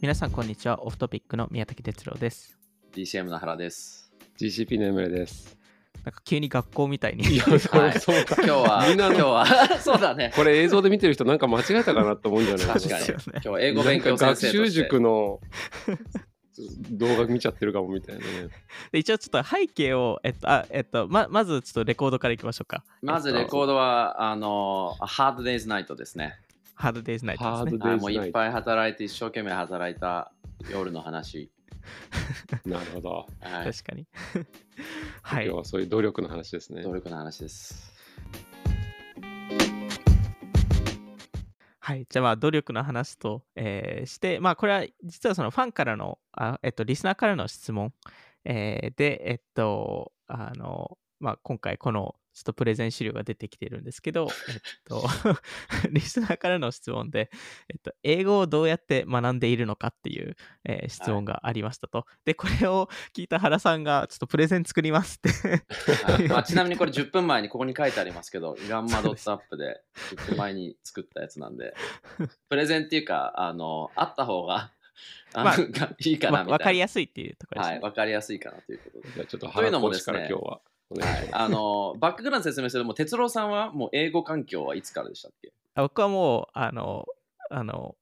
皆さんこんにちはオフトピックの宮崎哲郎です DCM の原です。GCP のエムレです。なんか急に学校みたいにいや、そうはいそうか。今日は、みんなの今日は、そうだね。これ映像で見てる人なんか間違えたかなと思うんじゃない確かに。そうですよね今日英語勉強学習塾の動画見ちゃってるかもみたいなね。で一応ちょっと背景をえっとあえっとままずちょっとレコードからいきましょうかまずレコードは、あの、ハードデイズナイトですね。ハードデイズナイトですねハードはいデイズナイト。もういっぱい働いて、一生懸命働いた夜の話。なるほど。はい。確かに はい今日はそういう努力の話ですね。努力の話です。はい、じゃあまあ努力の話と、えーして、まあこれは実はそのファンからの、あえっと、リスナーからの質問、えーで、えっと、あの、まあ今回このちょっとプレゼン資料が出てきてるんですけど、えっと、リスナーからの質問で、えっと、英語をどうやって学んでいるのかっていう、えー質問がありましたと。で、これを聞いた原さんが、ちょっとプレゼン作りますってはい まあ、ちなみにこれ10分前にここに書いてありますけど、ガンマドットアップで10分前に作ったやつなんで、プレゼンっていうか、あの、あった方が、まあがいいかなわみたいな。わかりやすいっていうところですね。はい、わかりやすいかなということで。じゃあちょっとというの原コーチもですねから今日はお願い。あのバックグラウンド説明するともう哲郎さんはもう英語環境はいつからでしたっけ？あ僕はもう、あの、あの、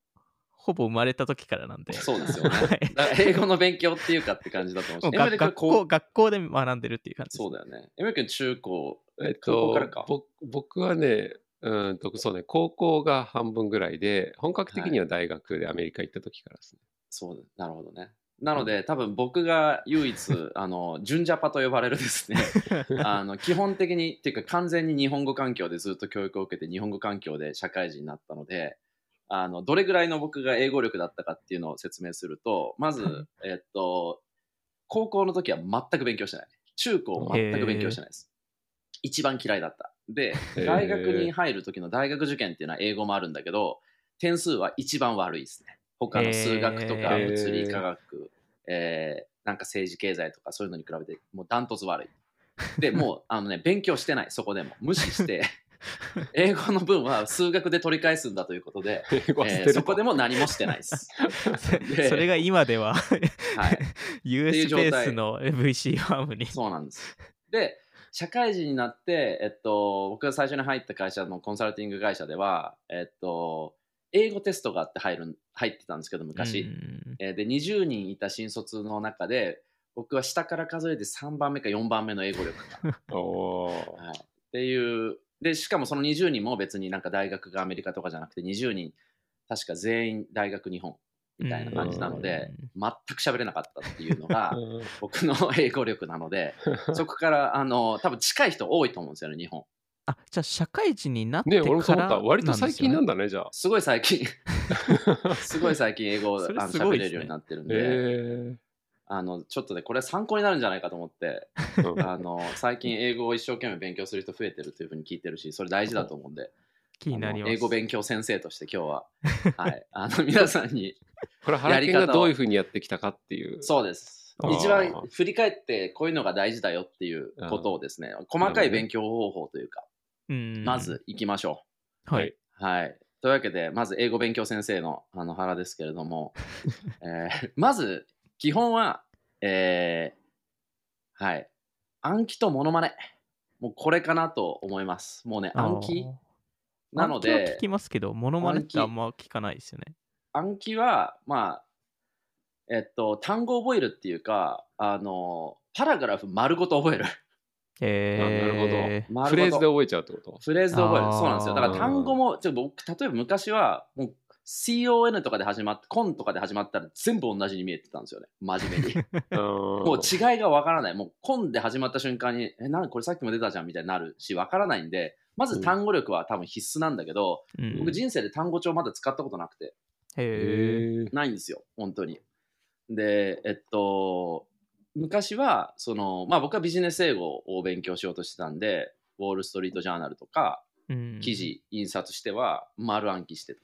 ほぼ生まれた時からなんで。そうですよね。英語の勉強っていうかって感じだと思もううし。エムが学校学校で学んでるっていう感じ。そうだよね。エムリ君中高、えっ高校とからか？ぼ僕はね、うんとそうね、高校が半分ぐらいで、本格的には大学でアメリカ行った時からですね。そうだ、なるほどね。なので、多分僕が唯一、あの、純ジャパと呼ばれるですね、あの基本的に、っていうか完全に日本語環境でずっと教育を受けて、日本語環境で社会人になったので、あのどれぐらいの僕が英語力だったかっていうのを説明すると、まず、はいえっと、高校の時は全く勉強してない。中高全く勉強してないです。一番嫌いだった。で、大学に入る時の大学受験っていうのは英語もあるんだけど、点数は一番悪いですね。他の数学とか物理科学、えーなんか政治経済とかそういうのに比べてもうダントツ悪い。でもう あのね勉強してないそこでも無視して 英語の分は数学で取り返すんだということで、えーそこでも何もしてないです。でそれが今でははい、US 状態ベースの VC ファームに。そうなんです。で、社会人になって、えっと、僕が最初に入った会社のコンサルティング会社では、えっと、英語テストがあって入る入ってたんですけど、昔。うんえーで、20人いた新卒の中で、僕は下から数えて3番目か4番目の英語力が。はい、っていう、で、しかもその20人も別になんか大学がアメリカとかじゃなくて、20人、確か全員大学日本みたいな感じなので、全く喋れなかったっていうのが、うん僕の英語力なので、そこから、あの、多分近い人多いと思うんですよね、日本。あじゃあ社会人になってね、から俺もそう思った。割と最近なんだ。だね、じゃあ。すごい最近、すごい最近英語をあそれのすごいですね。喋れるようになってるんで、えあの、ちょっとね、これ参考になるんじゃないかと思って、ーうん。あの、最近英語を一生懸命勉強する人増えてるというふうに聞いてるし、それ大事だと思うんで、気になります。英語勉強先生として今日は、はい、あの、皆さんに、これ、原健がどういうふうにやってきたかっていう。そうです。あー。一番振り返ってこういうのが大事だよっていうことをですね、細かい勉強方法というか、うんまず行きましょはい。う。はい。というわけで、まず英語勉強先生のあの原ですけれども、えーまず基本は、えーはい。暗記とモノマネ。もうこれかなと思います。もうね、暗記なの暗記は聞で、きますけど、モノマネってあんま聞かないですよね。暗記は、まあ、えっと、単語を覚えるっていうか、あの、パラグラフ丸ごと覚える。えー、あなるほど。フレーズで覚えちゃうってこと？フレーズで覚える。そうなんですよ。だから単語も、ちょっと僕、例えば昔は、もう CON とかで始まって、コンとかで始まったら全部同じに見えてたんですよね。真面目に。も もう違いがわからない。もうコンで始まった瞬間に、え、なんこれさっきも出たじゃんみたいになるし、わからないんで、まず単語力は多分必須なんだけど、うん僕人生で単語帳まだ使ったことなくて、へーないんですよ、本当に。で、えっと、昔は、その、まあ僕はビジネス英語を勉強しようとしてたんで、ウォール・ストリート・ジャーナルとか、うん。記事、印刷しては丸暗記してた。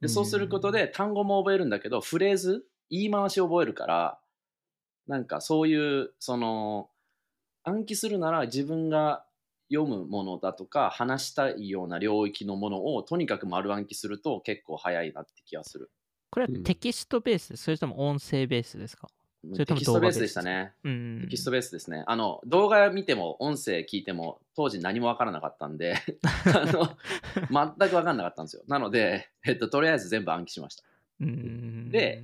うで、ん。そうすることで単語も覚えるんだけど、フレーズ、言い回しを覚えるから、なんかそういう、その、暗記するなら自分が読むものだとか、話したいような領域のものをとにかく丸暗記すると結構早いなって気がする。これはうん。テキストベース、それとも音声ベースですか？テキストベースでしたね。うん。テキストベースですね。あの、動画見ても、音声聞いても、当時何もわからなかったんで、あの、全くわかんなかったんですよ。なので、えっと、とりあえず全部暗記しました。うんで、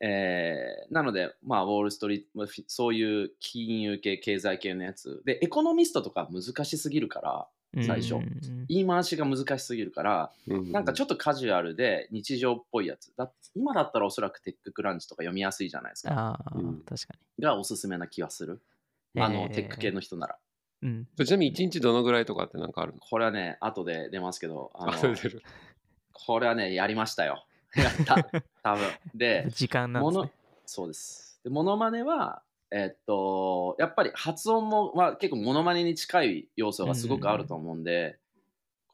えーなので、まあ、ウォール・ストリート、そういう金融系、経済系のやつ。で、エコノミストとか難しすぎるから、最初うん言い回しが難しすぎるから、なんかちょっっとカジュアルで日常っぽいやつ。だ今だったらおそらく TechCrunch とか読みやすいじゃないですか。ああ、うん確かがおすすめな気はする？あの、えーテック系の人なら。に。うん。とちなみに1日どのぐらいとかってなんかあるの？これはね、後で出ますけど、あのこれはね、やりましたよ。やった。多分。で、時間なんものですね。そうです。で、モノマネは、えっと、やっぱり発音も、まあ、結構モノマネに近い要素がすごくあると思うんで、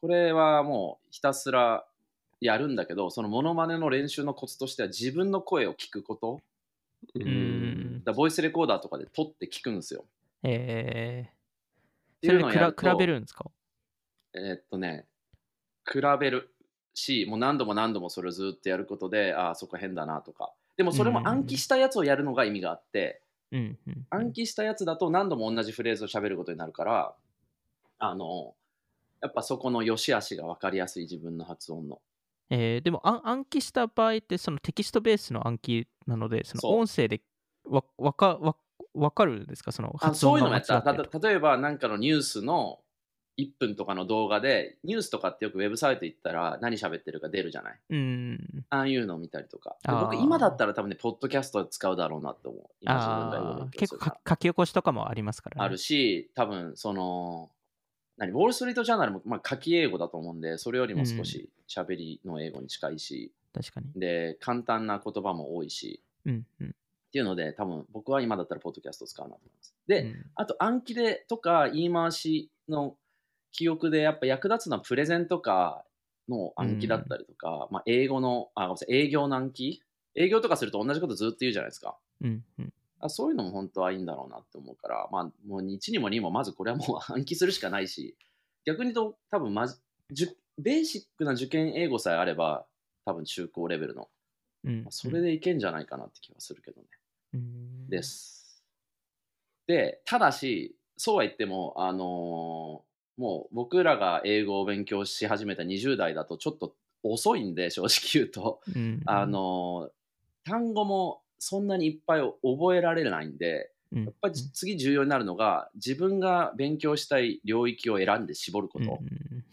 これはもうひたすらやるんだけど、そのモノマネの練習のコツとしては自分の声を聞くこと。ううんだボイスレコーダーとかで撮って聞くんですよ。えってー、それで比べ比べるんですか？えーっとね、比べるし、もう何度も何度もそれをずっとやることで、ああ、そこ変だなとか。でもそれも暗記したやつをやるのが意味があって、うんうん。暗記したやつだと何度も同じフレーズを喋ることになるから、あの、やっぱそこの良し悪しが分かりやすい自分の発音の。えー、でも暗暗記した場合ってそのテキストベースの暗記なのでその音声でわわかわわかるんですか？そのあ発音そういうのもやった。例えばなんかのニュースの1分とかの動画で、ニュースとかってよくウェブサイト行ったら何喋ってるか出るじゃない？うん。ああいうのを見たりとか。僕今だったら多分ね、ポッドキャスト使うだろうなって思う。今結構か書き起こしとかもありますから、ね、あるし、多分その、何、ウォール・ストリート・ジャーナルも、まあ、書き英語だと思うんで、それよりも少し喋りの英語に近いし、確かに。で、簡単な言葉も多いし、うんうん。っていうので、多分僕は今だったらポッドキャストを使うなと思います。で、うん。あと暗記でとか言い回しの記憶でやっぱ役立つのはプレゼンとかの暗記だったりとか、まあ、英語の、あ、ごめんなさい、営業の暗記？営業とかすると同じことずっと言うじゃないですか。うんうんあそういうのも本当はいいんだろうなって思うから、まあ、もう1にも2もまずこれはもう 暗記するしかないし、逆に言うと多分まじベーシックな受験英語さえあれば、多分中高レベルの、うんまあそれでいけんじゃないかなって気はするけどね。うんです。で、ただし、そうは言っても、あのーもう僕らが英語を勉強し始めた20代だとちょっと遅いんで、正直言うと。うんあのー単語もそんなにいっぱい覚えられないんで、うんやっぱり次重要になるのが、自分が勉強したい領域を選んで絞ること。うん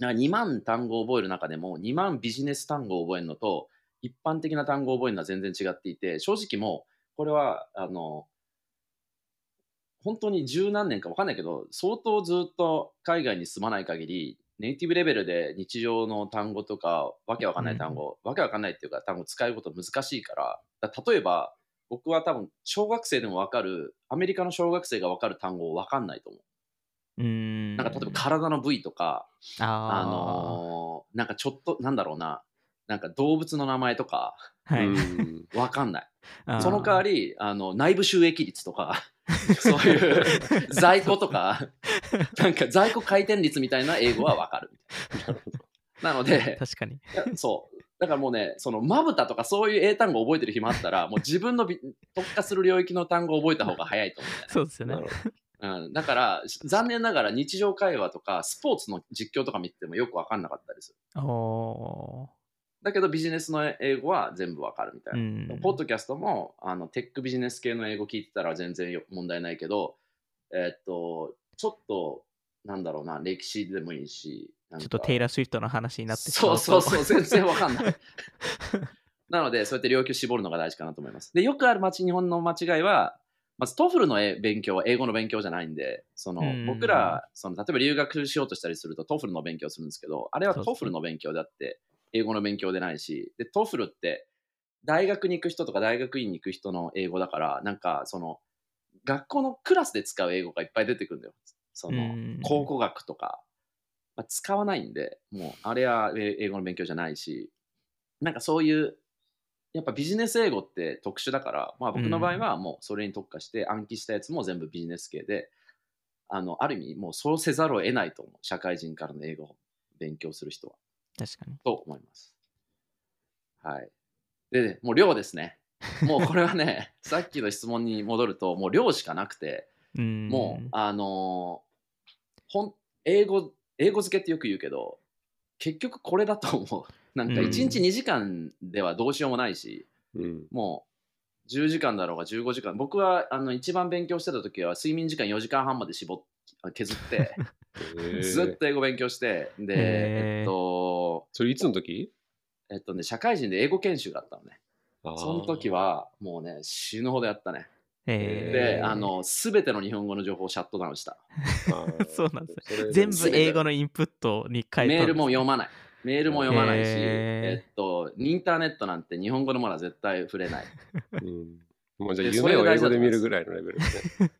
だから2万単語を覚える中でも、2万ビジネス単語を覚えるのと、一般的な単語を覚えるのは全然違っていて、正直もう、これは、あの、本当に十何年か分かんないけど、相当ずっと海外に住まない限り、ネイティブレベルで日常の単語とか、わけわかんない単語、わけわかんないっていうか、単語使うこと難しいから、だから例えば、僕は多分、小学生でも分かる、アメリカの小学生が分かる単語分かんないと思う。うん。なんか例えば体の部位とか、ああのーなんかちょっと、なんだろうな、なんか動物の名前とか、ーはい。うんわかんない。その代わり、あの内部収益率とか、そういう在庫とか、なんか在庫回転率みたいな英語はわかるみたいな。なので、確かにそう。だからもうね、そのまぶたとかそういう英単語を覚えてる暇あったら、もう自分のび特化する領域の単語を覚えた方が早いと思うんだよね。そうですよねうん、だから、残念ながら日常会話とかスポーツの実況とか見ててもよく分かんなかったです。おだけどビジネスの英語は全部分かるみたいな。ーうんポッドキャストもあのテックビジネス系の英語聞いてたら全然よ問題ないけど、えーっと、ちょっと、なんだろうな、歴史でもいいし、ちょっとテイラー・スウィフトの話になってしそうまそうそう、全然わかんない。なので、そうやって領域を絞るのが大事かなと思います。で、よくある町日本の間違いは、まず TOEFL のえ勉強は英語の勉強じゃないんで、そのうん僕らその、例えば留学しようとしたりすると TOEFL の勉強するんですけど、あれは TOEFL の勉強であって、英語の勉強でないし、で、 TOEFL って大学に行く人とか大学院に行く人の英語だから、なんかその、学校のクラスで使う英語がいっぱい出てくるんだよ。その、うん考古学とか、まあ、使わないんで、もうあれはえ英語の勉強じゃないし、なんかそういう、やっぱビジネス英語って特殊だから、まあ僕の場合はもうそれに特化して暗記したやつも全部ビジネス系で、あの、ある意味もうそうせざるを得ないと思う。社会人からの英語を勉強する人は。確かに。と思います。はい。で、もう量ですね。もうこれはね、さっきの質問に戻ると、もう量しかなくて、うん。もう、あのーほん英語、英語付けってよく言うけど、結局これだと思う。なんかうん1日2時間ではどうしようもないし、うん。もう10時間だろうが15時間。僕はあの一番勉強してた時は睡眠時間4時間半まで絞っ削って、ずっと英語勉強して、で、えっと、それいつの時？えっとね、社会人で英語研修があったのね。その時はもうね、死ぬほどやったね。えーで、あの、すべての日本語の情報をシャットダウンした。そうなんです全部英語のインプットに変えたメールも読まない。メールも読まないし、えっと、インターネットなんて日本語のものは絶対触れない。うんもうじゃあ夢を英語で見るぐらいのレベルですね。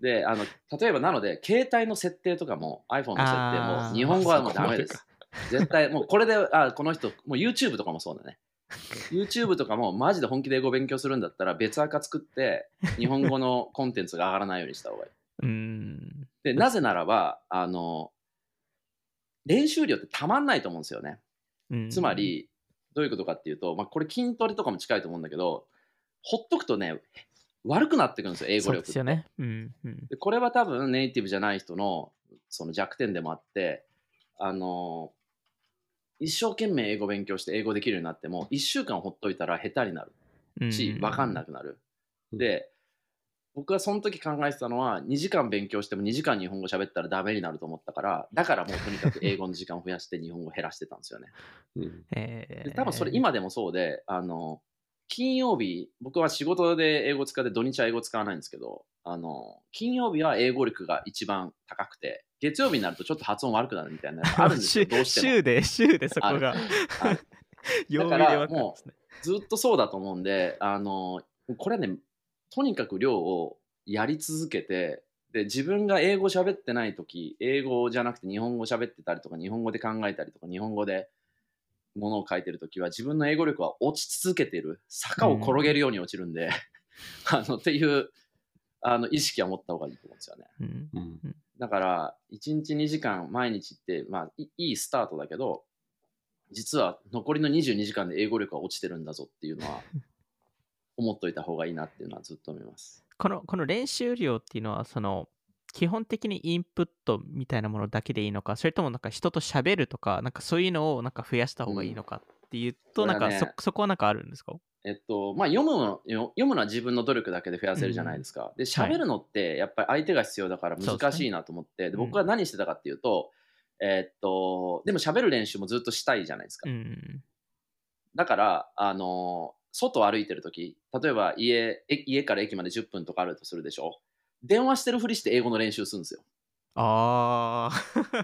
で、あの、例えばなので、携帯の設定とかも iPhone の設定も日本語はもうダメです。絶対、もうこれで、あ、この人、もう YouTube とかもそうだね。YouTube とかもマジで本気で英語勉強するんだったら別アカ作って日本語のコンテンツが上がらないようにした方がいい。うん。で、なぜならば、あの、練習量ってたまんないと思うんですよね。うんつま、り、どういうことかっていうと、まあ、これ筋トレとかも近いと思うんだけど、ほっとくとね、悪くなってくるんですよ、英語力。ですよね。うん。うんでこれは多分ネイティブじゃない人のその弱点でもあって、あの一生懸命英語勉強して英語できるようになっても、1週間ほっといたら下手になる。し、分かんなくなる。うん。で、僕はその時考えてたのは、2時間勉強しても2時間日本語喋ったらダメになると思ったから、だからもうとにかく英語の時間を増やして日本語を減らしてたんですよね。で多分それ今でもそうで、あの金曜日、僕は仕事で英語使って土日は英語使わないんですけど、あの金曜日は英語力が一番高くて、月曜日になるとちょっと発音悪くなるみたいな あるんですよ、週どうしても。週で、週でそこが だから分かるんですね。ずっとそうだと思うんで、あのこれはね、とにかく量をやり続けて、で自分が英語喋ってない時英語じゃなくて日本語喋ってたりとか日本語で考えたりとか日本語でものを書いてる時は自分の英語力は落ち続けてる坂を転げるように落ちるんで、あのっていうあの意識は持った方がいいと思うんですよね。うん。うん。だから1日2時間毎日って、まあ、いいいスタートだけど実は残りの22時間で英語力が落ちてるんだぞっていうのは 思っといた方がいいなっていうのはずっと思います。このこの練習量っていうのはその基本的にインプットみたいなものだけでいいのかそれともなんか人と喋るとかなんかそういうのをなんか増やした方がいいのかっていうと、うんなんかそそこはなんかあるんですか？えっとまあ、読むのよ読むのは自分の努力だけで増やせるじゃないですか。で喋るのってやっぱり相手が必要だから難しいなと思って、でうん僕は何してたかっていうと、えっとでも喋る練習もずっとしたいじゃないですか。うんだから、あの外を歩いてるとき、例えば家え家から駅まで10分とかあるとするでしょ。電話してるふりして英語の練習するんですよ。あ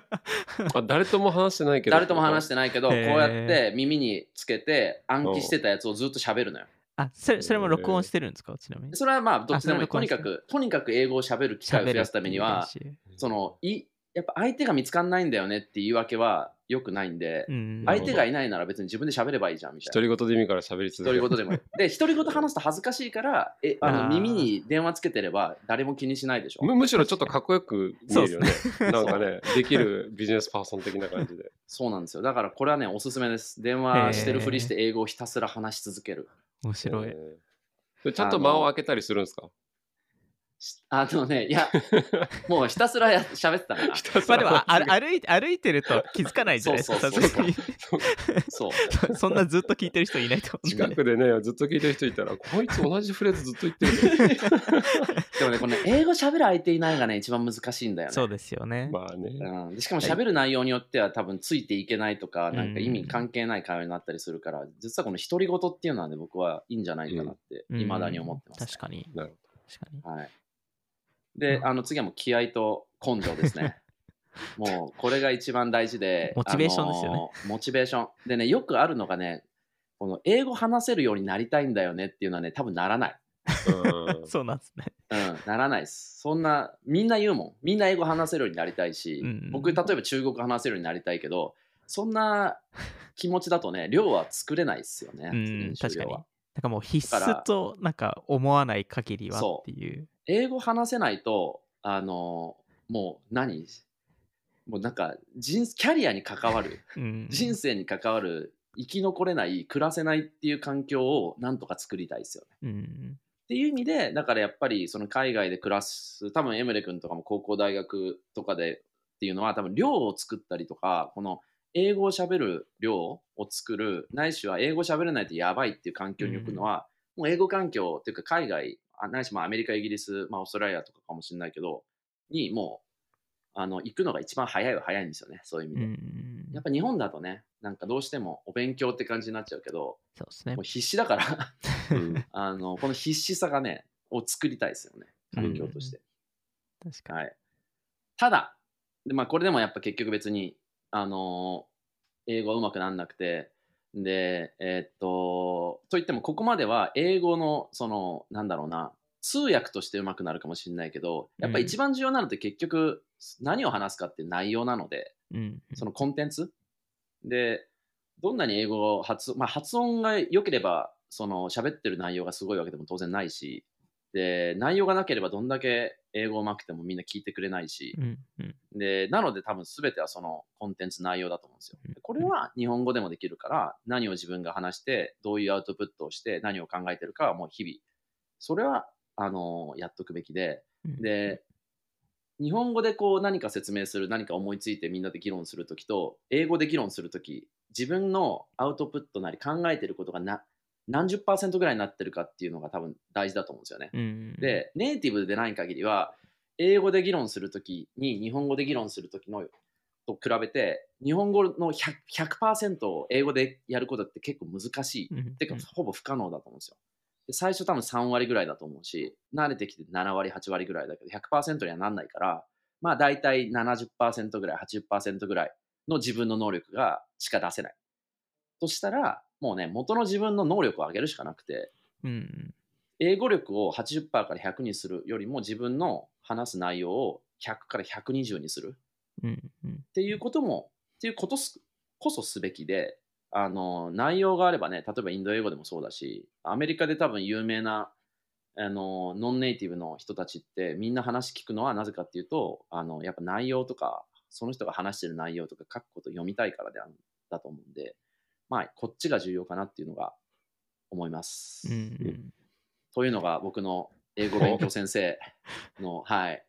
ああ誰とも話してないけど。誰とも話してないけど、こうやって耳につけて暗記してたやつをずっと喋るのよ。あそれそれも録音してるんですか？ちなみに。それはまあ、どっちでもとにかく、とにかく英語を喋る機会を増やすためには、そのいやっぱ相手が見つかんないんだよねっていうわけはよくないんで、うん相手がいないなら別に自分で喋ればいいじゃんみたいな。独り言で耳から喋り続ける独り言でもいい。で、独り言話すと恥ずかしいから、えあの耳に電話つけてれば誰も気にしないでしょ。むむしろちょっとかっこよく見えるよねそう なんかねできるビジネスパーソン的な感じでそうなんですよ。だからこれはね、おすすめです。電話してるふりして英語をひたすら話し続ける。面白い、ちゃんと間を空けたりするんですか？しあのね、いや、もうひたすらや喋ってたから。ひたすまあでもらあ歩歩い歩いてると気づかないじゃないですかそうそうそう。さすがにそう。そんなずっと聞いてる人いないと思うんで。近くでねずっと聞いてる人いたらこいつ同じフレーズずっと言ってる。け でもね、これね、英語喋る相手いないがね、一番難しいんだよね。そうですよね、どまあね。うん、でしかも喋る内容によっては多分ついていけないとか、なんか意味関係ない会話になったりするから、実はこの独り言っていうのはね、僕はいいんじゃないかなって、うん。いまだに思ってます、確かに。なる確かにはい。で、あの次はもう気合と根性ですね。もうこれが一番大事で、モチベーションですよねモチベーション。でね、よくあるのがね、この英語話せるようになりたいんだよねっていうのはね、多分ならない。うん そうなんですねうん、ならないです。そんな、みんな言うもん。みんな英語話せるようになりたいし、うん僕、例えば中国語話せるようになりたいけど、そんな気持ちだとね、量は作れないですよね。うん確かになんかもう必須となんか思わない限りはっていう。英語話せないと、あの、もう何？もうなんか人、キャリアに関わる、うん。人生に関わる生き残れない暮らせないっていう環境をなんとか作りたいですよね。うん。っていう意味でだからやっぱりその海外で暮らす多分エムレ君とかも高校大学とかでっていうのは多分寮を作ったりとかこの英語を喋る寮を作るないしは英語喋れないとやばいっていう環境に置くのは、もう英語環境っていうか海外あないしまあアメリカイギリス、まあ、オーストラリアとかかもしれないけどにもうあの行くのが一番早いは早いんですよねそういう意味うで。ん。やっぱ日本だとねなんかどうしてもお勉強って感じになっちゃうけどそうですねもう。必死だからうん あのこの必死さがね、を作りたいですよね、環境として。確かに。はい、ただ、でまあ、これでもやっぱ結局別に、あのー英語うまくなんなくて、で、えーっと、といっても、ここまでは英語の、その、なんだろうな、通訳としてうまくなるかもしれないけど、やっぱ一番重要なのって結局、何を話すかっていう内容なので、うん。そのコンテンツ。で、どんなに英語を発,、まあ、発音が良ければ、その喋ってる内容がすごいわけでも当然ないし、で、内容がなければどんだけ英語をうまくてもみんな聞いてくれないしう、ん。うん。で、なので多分全てはそのコンテンツ内容だと思うんですよ。でこれは日本語でもできるから、何を自分が話して、どういうアウトプットをして、何を考えてるかはもう日々、それは、あのやっとくべきで、うん、で、日本語でこう何か説明する、何か思いついてみんなで議論するときと、英語で議論するとき、自分のアウトプットなり考えてることがな何十パーセントぐらいになってるかっていうのが多分大事だと思うんですよね。うん、で、ネイティブでない限りは、英語で議論するときに日本語で議論するときのと比べて、日本語の 100%, 100を英語でやることって結構難しい。うん、てか、ほぼ不可能だと思うんですよ。で最初多分3割ぐらいだと思うし、慣れてきて7割、8割ぐらいだけど、100%にはなんないから、まあ大体70%ぐらい、80%ぐらいの自分の能力がしか出せない。としたら、もうね、元の自分の能力を上げるしかなくて、うん、英語力を80%から100にするよりも自分の話す内容を100から120にする。うん、うん、っていうことも、っていうことすこそすべきで、あの、内容があればね、例えばインド英語でもそうだし、アメリカで多分有名な、あの、ノンネイティブの人たちってみんな話聞くのはなぜかっていうと、あの、やっぱ内容とか、その人が話してる内容とか書くこと読みたいからであるだと思うんで、まあ、こっちが重要かなっていうのが思います。うん、うん。というのが僕の英語勉強先生の、はい、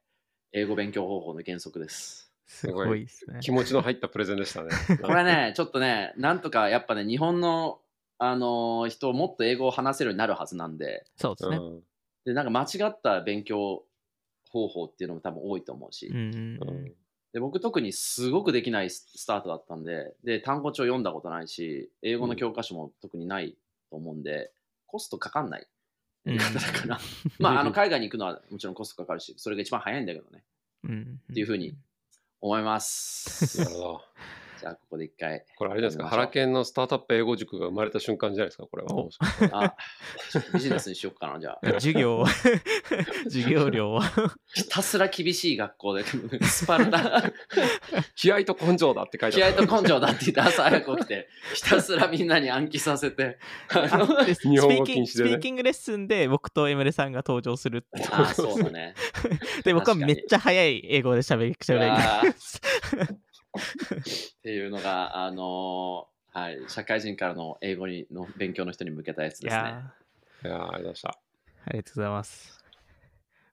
英語勉強方法の原則です。すごいですね。気持ちの入ったプレゼンでしたね。これね、ちょっとね、なんとかやっぱね、日本の、あのー人もっと英語を話せるようになるはずなんで、そうですね。うんで、なんか間違った勉強方法っていうのも多分多いと思うし、うん、うんで僕特にすごくできないススタートだったんで、で、単語帳読んだことないし、英語の教科書も特にないと思うんで、コストかかんないやり方だから、まあ、あの海外に行くのはもちろんコストかかるし、それが一番早いんだけどね、うん。っていうふうに思います。なるほど。じゃあ、ここで一回。これあれですか、ハラケンのスタートアップ英語塾が生まれた瞬間じゃないですか、これは。おあ、ビジネスにしよっかな、じゃあ。授業、授業料は。ひたすら厳しい学校で、スパルタ、気合と根性だって書いて気合ある。と根性だって言って朝早く起きて、ひたすらみんなに暗記させて、日本語ピーキング禁止でねスピーキングレッスンで僕とエムレさんが登場するっていう。あそうだね。で、僕はめっちゃ早い英語で喋り、喋りあーっていうのが、あのーはい、社会人からの英語にの勉強の人に向けたやついですね。やいやーありがとうございました。ーありがとうございます。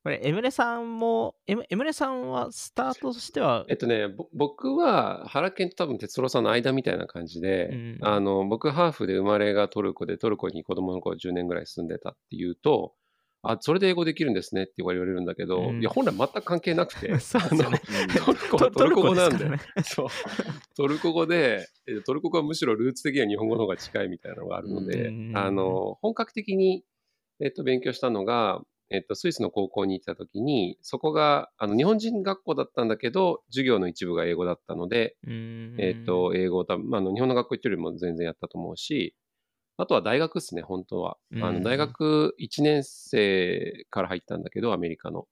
これ、エムレさんも、エムエムレさんはスタートとしてはえっ、とね、ぼ僕はハラケンと多分哲郎さんの間みたいな感じで、うんあの僕ハーフで生まれがトルコでトルコに子供の頃10年ぐらい住んでたっていうと、あ、それで英語できるんですねって言われるんだけど、うん。いや、本来全く関係なくて、そねトルコトはトルコ語なんで、そう。トルコ語で、えトルコ語はむしろルーツ的には日本語の方が近いみたいなのがあるので、うんあの本格的に、えっと、勉強したのが、えっと、スイスの高校に行った時に、そこがあの日本人学校だったんだけど、授業の一部が英語だったので、うんえっと、英語を多分、まあ、日本の学校行ってるよりも全然やったと思うし、あとは大学ですね、本当は。あうんの大学1年生から入ったんだけど、アメリカの。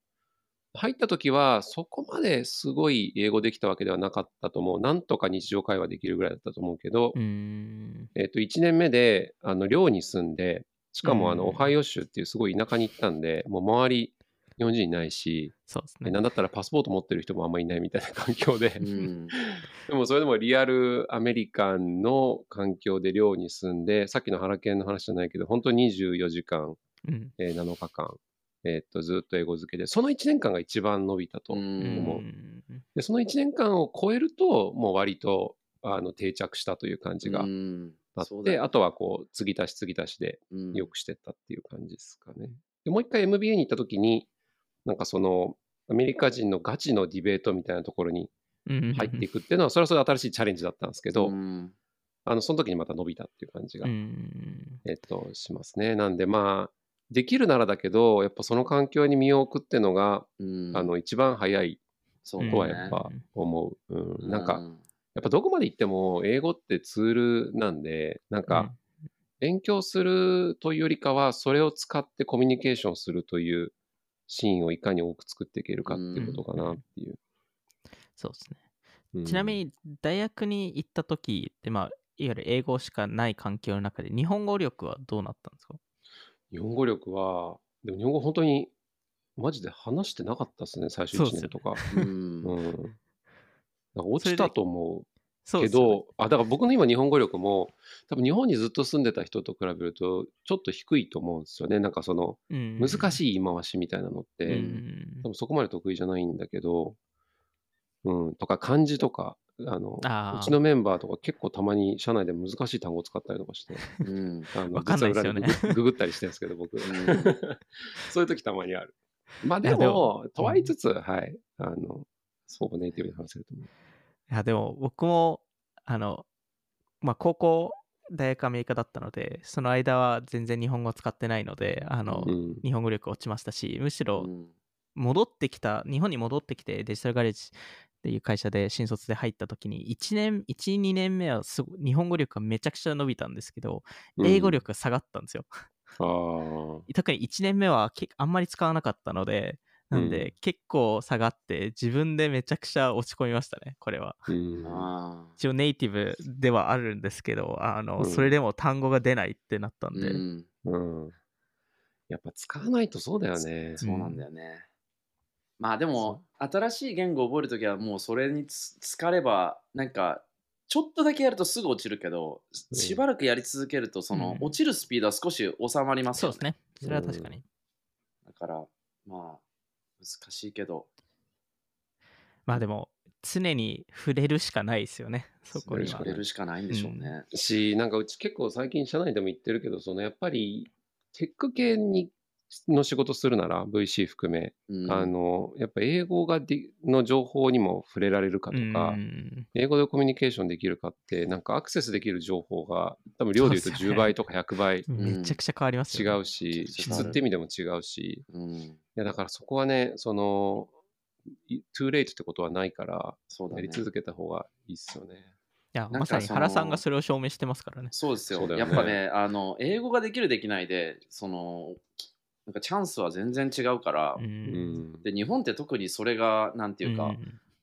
入った時は、そこまですごい英語できたわけではなかったと思う。なんとか日常会話できるぐらいだったと思うけど、うんえっと、1年目で、あの、寮に住んで、しかも、あの、うんオハイオ州っていうすごい田舎に行ったんで、もう周り、日本人いないし、そうですね。なんだったらパスポート持ってる人もあんまりいないみたいな環境で、うん。でもそれでもリアルアメリカンの環境で寮に住んで、さっきのハラケンの話じゃないけど、本当に24時間、うん。えー7日間、えーっとずっと英語漬けで、その1年間が一番伸びたとう思う。んでその1年間を超えると、もう割とあの定着したという感じがうんあって、そうだよあとはこう、継ぎ足し継ぎ足しでうん良くしてったっていう感じですかね。でもう一回 MBA に行った時に、なんかその、アメリカ人のガチのディベートみたいなところにうん。入っていくっていうのは、それはそれで新しいチャレンジだったんですけど、うんあの、その時にまた伸びたっていう感じが、うん。えっと、しますね。なんでまあ、できるならだけど、やっぱその環境に身を置くっていうのが、うんあの、一番早いとはねやっぱ思う。うん。なんか、うやっぱどこまで行っても英語ってツールなんで、なんか、勉強するというよりかは、それを使ってコミュニケーションするというシーンをいかに多く作っていけるかっていうことかなっていう。そうですね。うんちなみ、に、大学に行った時って、まあ、いわゆる英語しかない環境の中で、日本語力はどうなったんですか？日本語力は、でも日本語本当にマジで話してなかったですね、最初1そうっすよね年とか。うんうん。なんか落ちたと思うけですよね。ど、あ、だから僕の今日本語力も、多分日本にずっと住んでた人と比べると、ちょっと低いと思うんですよね。なんかその、うん。難しい言い回しみたいなのっうて、ん。多分そこまで得意じゃないんだけど、うん、とか漢字とか、あの、うちのメンバーとか結構たまに社内で難しい単語を使ったりとかして、うん。あのわかんないですよね。ググったりしてるんですけど、僕。ん。そういう時たまにある。まあでもも、とは言いつつ、はい、あの、ほぼネイティブで話せると思う。いや、でも僕も、あの、まあ、高校、大学アメリカだったので、その間は全然日本語使ってないので、あの、うん。日本語力落ちましたし、むしろうん戻ってきた、日本に戻ってきてデジタルガレージっていう会社で新卒で入った時に、1年、1、2年目はすご日本語力がめちゃくちゃ伸びたんですけど、英語力が下がったんですよ。うん。あ 特に1年目はけあんまり使わなかったので、なんで、結構下がって、自分でめちゃくちゃ落ち込みましたね、これは。あ。うん。あ一応ネイティブではあるんですけど、あの、うんそれでも単語が出ないってなったんで、ーうんうん。やっぱ使わないとそうだよね。そうなんだよね。まあでも、新しい言語を覚えるときはもうそれにつ疲れば、なんか、ちょっとだけやるとすぐ落ちるけど、うんしばらくやり続けると、その、うん落ちるスピードは少し収まりますよね。そうですね。それは確かに。だから、まあ、難しいけど、まあでも、常に触れるしかないですよね、そこには触れ。るしかないんでしょうね。し、なんかうち結構最近社内でも言ってるけど、そのやっぱりテック系にの仕事するなら VC 含め、うん。あの、やっぱ英語がでの情報にも触れられるかとか、うん英語でコミュニケーションできるかって、なんかアクセスできる情報が、多分量で言うとそうっすよね。10倍とか100倍めちゃくちゃ変わりますよね、違うし、質って意味でも違うし、うん、いやだからそこはね、その、い too late ってことはないから、そね。やり。続けた方がいいっすよね。いや、まさに原さんがそれを証明してますからね。そうですよね。やっぱねあの、英語ができるできないで、その、きなんかチャンスは全然違うから、う。うんん。で日本って特にそれがなんていうか、ん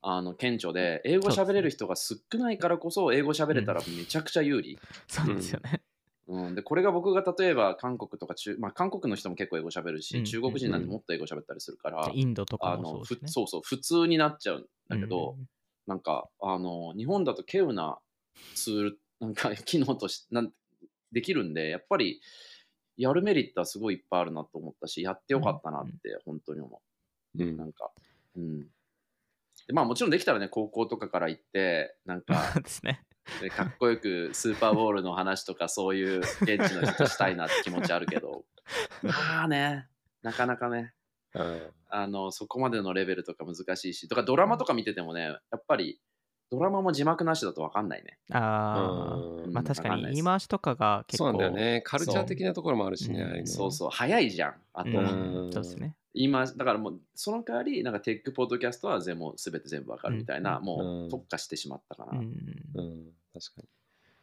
あの顕著で英語喋れる人が少ないからこそ英語喋れたらめちゃくちゃ有利、そうですよね。うんでこれが僕が例えば韓国とか中、まあ、韓国の人も結構英語喋るし、うん中国人なんてもっと英語喋ったりするから、インドとかあのもそうですね。ふそうそう普通になっちゃうんだけど、うんなんかあの日本だと稀有なツールなんか 機能としてなんできるんでやっぱりやるメリットはすごいいっぱいあるなと思ったしやってよかったなって本当に思う。うんなんか、うん。でまあもちろんできたらね、高校とかから行って、なんか ね。でかっこよくスーパーボールの話とかそういう現地の人としたいなって気持ちあるけど、まあね、なかなかね、うんあの、そこまでのレベルとか難しいし、とかドラマとか見ててもね、やっぱりドラマも字幕なしだとわかんないね。ああ、うんまあ確かに言い回しとかが結構。そうなんだよね。カルチャー的なところもあるしね。そうそうそう、早いじゃん。あと、うんそうですね。今、だからもう、その代わり、なんかテックポッドキャストは全部全て全部わかるみたいな、うんもう特化してしまったかな。うん。うん、確かに。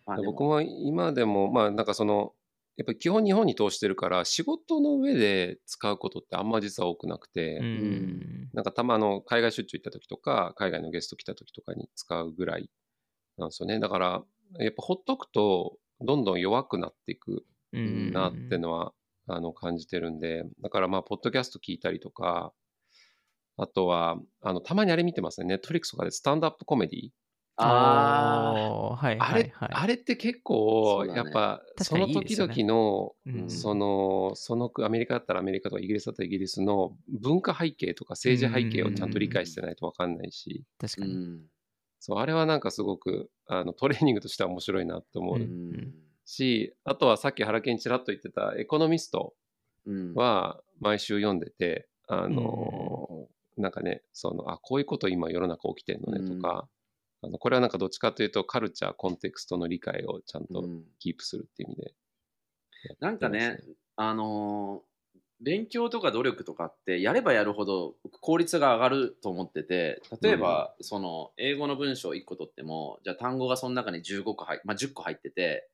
まあ僕も今でも、まあなんかその、やっぱり基本日本に通してるから、仕事の上で使うことってあんま実は多くなくて、うん。なんかたまあの海外出張行った時とか、海外のゲスト来た時とかに使うぐらいなんですよね。だから、やっぱほっとくと、どんどん弱くなっていくうんなってのは、あの感じてるんで、だからまあ、ポッドキャスト聞いたりとか、あとは、あの、たまにあれ見てますね。ネットフリックスとかでスタンドアップコメディ。あおーはいあれ、はいはい。あれって結構、そうだねやっぱ、確そのいいですよね々の、うんその、そのアメリカだったらアメリカとかイギリスだったらイギリスの文化背景とか政治背景をちゃんと理解してないと分かんないし、う確かに。ん。そう、あれはなんかすごくあのトレーニングとしては面白いなと思う。うん。し、あとはさっき原健ちらっと言ってたエコノミストうん。は毎週読んでて、あの、なんかね、その、あ、こういうこと今世の中起きてんのねとか、あのこれはなんかどっちかというとカルチャー、コンテクストの理解をちゃんとうん。キープするっていう意味で。なんかね、あのー勉強とか努力とかってやればやるほど効率が上がると思ってて例えば、その英語の文章1個取ってもじゃあ単語がその中に15個入、まあ、10個入ってて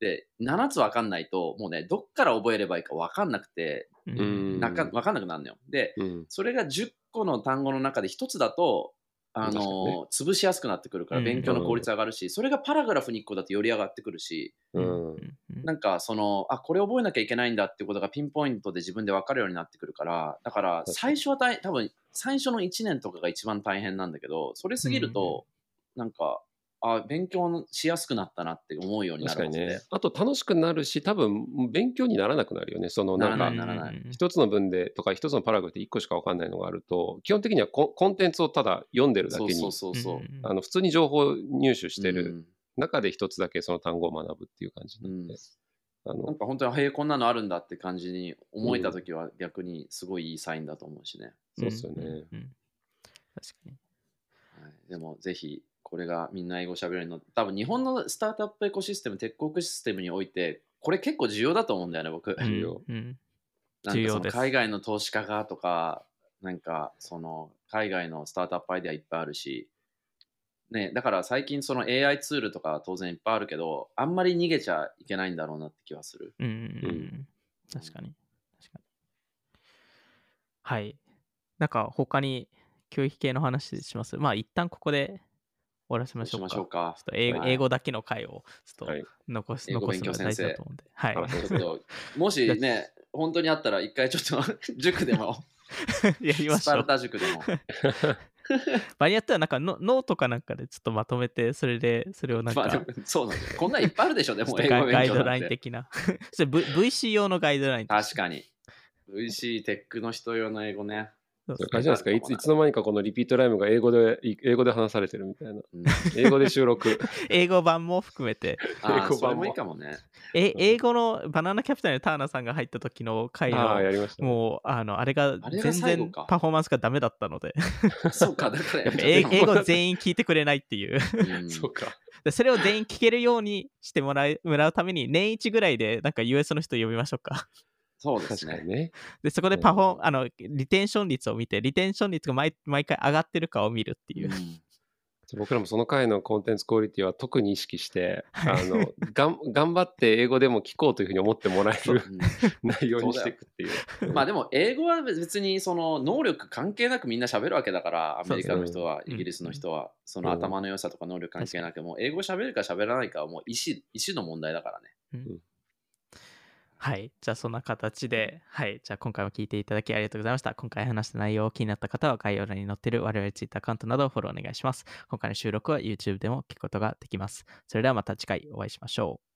で7つ分かんないともうねどっから覚えればいいか分かんなくてうん。うん。なか分かんなくなるのよ。でうん。それが10個の単語の中で1つだとあの潰しやすくなってくるからうん。勉強の効率上がるし、それがパラグラフに1個だとより上がってくるし、うん。なんかそのあこれ覚えなきゃいけないんだっていうことがピンポイントで自分で分かるようになってくるからだから最初は大多分最初の1年とかが一番大変なんだけどそれ過ぎると、なんかあ勉強しやすくなったなって思うようになるはずで確かにね。あと楽しくなるし、多分勉強にならなくなるよね。そのなんかならない、ならない一つの文でとか一つのパラグラフで一個しか分かんないのがあると、基本的にはココンテンツをただ読んでるだけにあの普通に情報を入手してるうん。中で一つだけその単語を学ぶっていう感じなので、あなんのか本当にへえこんなのあるんだって感じに思えた時は逆にすごいいいサインだと思うしね、そうですよね。んうんうん。確かに。はい、でもぜひこれがみんな英語喋れるの。多分日本のスタートアップエコシステムテックエコシステムにおいてこれ結構重要だと思うんだよね僕、重要。うん。うんなんかその重要です。海外の投資家がとかなんかその海外のスタートアップアイデアいっぱいあるし。ね、だから最近その AI ツールとか当然いっぱいあるけどあんまり逃げちゃいけないんだろうなって気はする。うんうん。うん。確かに。確かに。はい。なんか他に教育系の話します？まあ一旦ここで終わらせましょうか。しましょうかちょっと英語,、はい英語だけの回をちょっとはい残す,、英語残すのが大事だと思うんで。はい。あちょっともしね本当にあったら一回ちょっと 塾でも やりまスパルしょう。タ塾でも場合によってはなんかノノートかなんかでちょっとまとめて、それで、それをなんか、まあそうなんこんなんいっぱいあるでしょでも英語勉ガガイドライン的な。それ、v、VC 用のガイドライン。確かに VC テックの人用の英語ね、いう感じじゃないですか？いついつの間にかこのリピートライムが英語でい英語で話されてるみたいな。うん英語で収録。英語版も含めて、あ英語版もいいかもねえ英語のバナナキャピタルのターナーさんが入った時の回ああ、やの、りましたね。もう、あの、あれが全然パフォーマンスがダメだったので、そうかだから英英語全員聞いてくれないっていう。うんそうか。でそれを全員聞けるようにしてもらいもらうために、年一ぐらいで、なんか US の人呼びましょうか。そうですね。ね。で、そこでパフォうん。ー、あの、リテンション率を見て、リテンション率が毎毎回上がってるかを見るっていう。うん。僕らもその回のコンテンツクオリティは特に意識して、はい。あのがん頑張って英語でも聞こうというふうに思ってもらえるう。ん。内容にしていくっていう。まあでも英語は別にその能力関係なくみんな喋るわけだからアメリカの人はイギリスの人はその頭の良さとか能力関係なくもう英語喋るか喋らないかはもう意思意思の問題だからね。うんはい。じゃあ、そんな形で、はい。じゃあ、今回も聞いていただきありがとうございました。今回話した内容を気になった方は、概要欄に載っている我々 Twitter アカウントなどをフォローお願いします。今回の収録は YouTube でも聞くことができます。それではまた次回お会いしましょう。